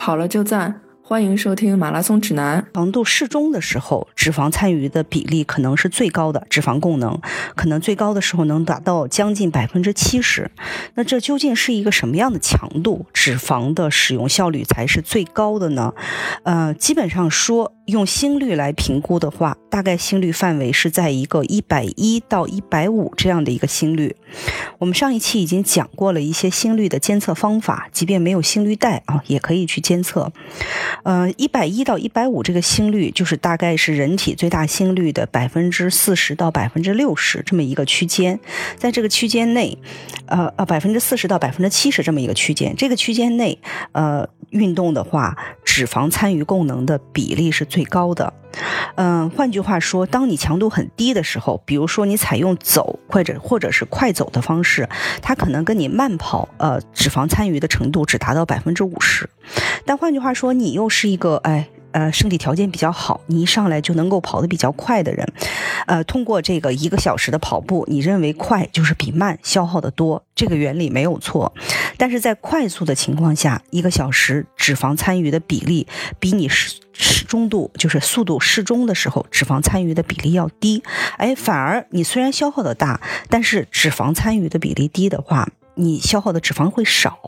跑了就赞。欢迎收听马拉松指南。强度适中的时候，脂肪参与的比例可能是最高的，脂肪供能可能最高的时候能达到将近百分之七十。那这究竟是一个什么样的强度，脂肪的使用效率才是最高的呢？呃，基本上说。用心率来评估的话，大概心率范围是在一个一百一到一百五这样的一个心率。我们上一期已经讲过了一些心率的监测方法，即便没有心率带啊，也可以去监测。呃，一百一到一百五这个心率，就是大概是人体最大心率的百分之四十到百分之六十这么一个区间。在这个区间内，呃呃，百分之四十到百分之七十这么一个区间，这个区间内，呃，运动的话，脂肪参与供能的比例是最。最高的，嗯，换句话说，当你强度很低的时候，比如说你采用走或者或者是快走的方式，它可能跟你慢跑，呃，脂肪参与的程度只达到百分之五十。但换句话说，你又是一个哎。呃，身体条件比较好，你一上来就能够跑得比较快的人，呃，通过这个一个小时的跑步，你认为快就是比慢消耗的多，这个原理没有错。但是在快速的情况下，一个小时脂肪参与的比例比你适适中度，就是速度适中的时候，脂肪参与的比例要低。哎，反而你虽然消耗的大，但是脂肪参与的比例低的话。你消耗的脂肪会少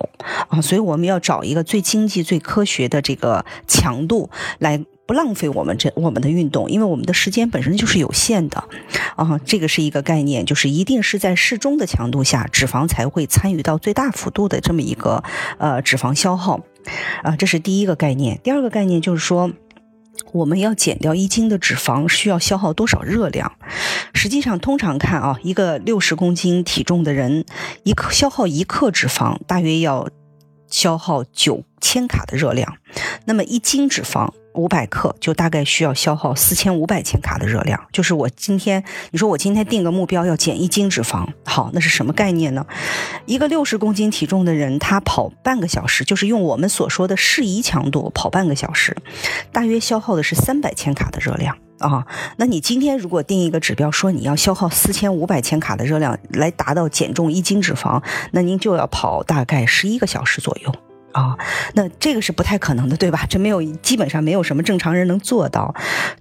啊，所以我们要找一个最经济、最科学的这个强度，来不浪费我们这我们的运动，因为我们的时间本身就是有限的啊。这个是一个概念，就是一定是在适中的强度下，脂肪才会参与到最大幅度的这么一个呃脂肪消耗啊。这是第一个概念。第二个概念就是说。我们要减掉一斤的脂肪，需要消耗多少热量？实际上，通常看啊，一个六十公斤体重的人，一克消耗一克脂肪，大约要消耗九千卡的热量。那么一斤脂肪。五百克就大概需要消耗四千五百千卡的热量，就是我今天你说我今天定个目标要减一斤脂肪，好，那是什么概念呢？一个六十公斤体重的人，他跑半个小时，就是用我们所说的适宜强度跑半个小时，大约消耗的是三百千卡的热量啊。那你今天如果定一个指标，说你要消耗四千五百千卡的热量来达到减重一斤脂肪，那您就要跑大概十一个小时左右。啊，那这个是不太可能的，对吧？这没有，基本上没有什么正常人能做到。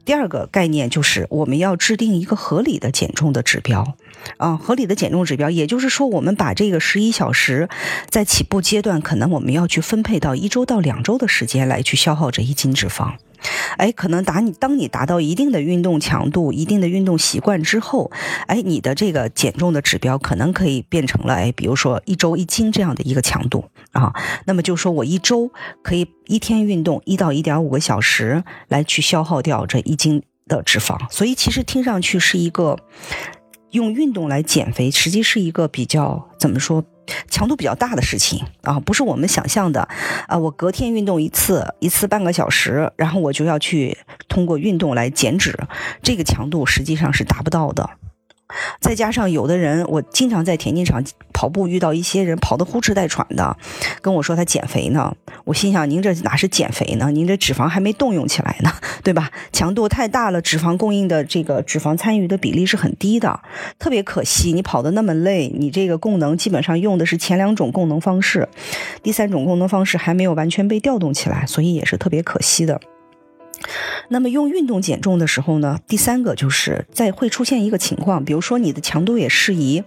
第二个概念就是我们要制定一个合理的减重的指标，啊，合理的减重指标，也就是说，我们把这个十一小时在起步阶段，可能我们要去分配到一周到两周的时间来去消耗这一斤脂肪。哎，可能达你当你达到一定的运动强度、一定的运动习惯之后，哎，你的这个减重的指标可能可以变成了哎，比如说一周一斤这样的一个强度啊。那么就说我一周可以一天运动一到一点五个小时，来去消耗掉这一斤的脂肪。所以其实听上去是一个用运动来减肥，实际是一个比较怎么说？强度比较大的事情啊，不是我们想象的啊。我隔天运动一次，一次半个小时，然后我就要去通过运动来减脂，这个强度实际上是达不到的。再加上有的人，我经常在田径场跑步遇到一些人跑得呼哧带喘的，跟我说他减肥呢。我心想，您这哪是减肥呢？您这脂肪还没动用起来呢，对吧？强度太大了，脂肪供应的这个脂肪参与的比例是很低的，特别可惜。你跑得那么累，你这个供能基本上用的是前两种供能方式，第三种供能方式还没有完全被调动起来，所以也是特别可惜的。那么用运动减重的时候呢，第三个就是在会出现一个情况，比如说你的强度也适宜，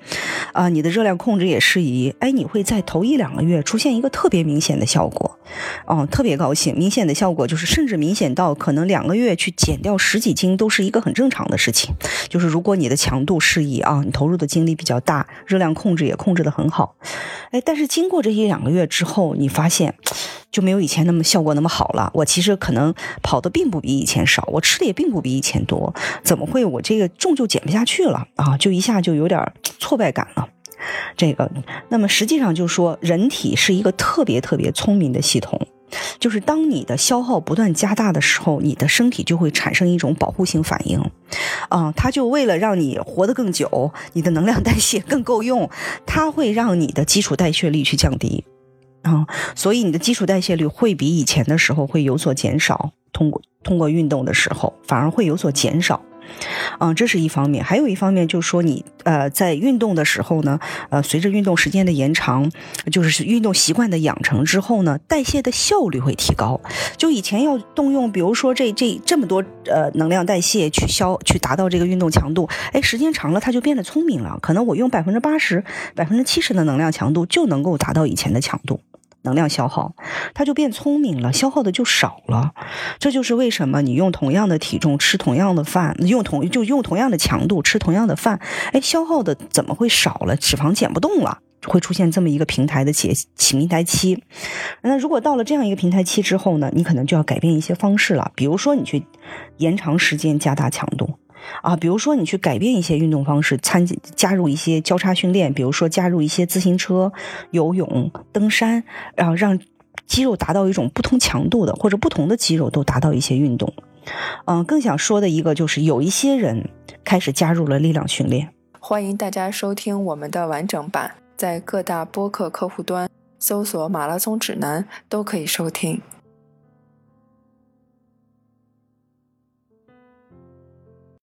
啊，你的热量控制也适宜，哎，你会在头一两个月出现一个特别明显的效果，哦，特别高兴，明显的效果就是甚至明显到可能两个月去减掉十几斤都是一个很正常的事情，就是如果你的强度适宜啊，你投入的精力比较大，热量控制也控制的很好，哎，但是经过这一两个月之后，你发现。就没有以前那么效果那么好了。我其实可能跑的并不比以前少，我吃的也并不比以前多，怎么会我这个重就减不下去了啊？就一下就有点挫败感了。这个，那么实际上就说，人体是一个特别特别聪明的系统，就是当你的消耗不断加大的时候，你的身体就会产生一种保护性反应，啊，它就为了让你活得更久，你的能量代谢更够用，它会让你的基础代谢率去降低。啊，所以你的基础代谢率会比以前的时候会有所减少。通过通过运动的时候，反而会有所减少。嗯，这是一方面。还有一方面就是说，你呃在运动的时候呢，呃随着运动时间的延长，就是运动习惯的养成之后呢，代谢的效率会提高。就以前要动用，比如说这这这么多呃能量代谢去消去达到这个运动强度，哎，时间长了它就变得聪明了，可能我用百分之八十、百分之七十的能量强度就能够达到以前的强度。能量消耗，它就变聪明了，消耗的就少了。这就是为什么你用同样的体重吃同样的饭，用同就用同样的强度吃同样的饭，哎，消耗的怎么会少了？脂肪减不动了，会出现这么一个平台的节平台期。那如果到了这样一个平台期之后呢，你可能就要改变一些方式了，比如说你去延长时间，加大强度。啊，比如说你去改变一些运动方式，参加入一些交叉训练，比如说加入一些自行车、游泳、登山，然后让肌肉达到一种不同强度的，或者不同的肌肉都达到一些运动。嗯，更想说的一个就是，有一些人开始加入了力量训练。欢迎大家收听我们的完整版，在各大播客客户端搜索“马拉松指南”都可以收听。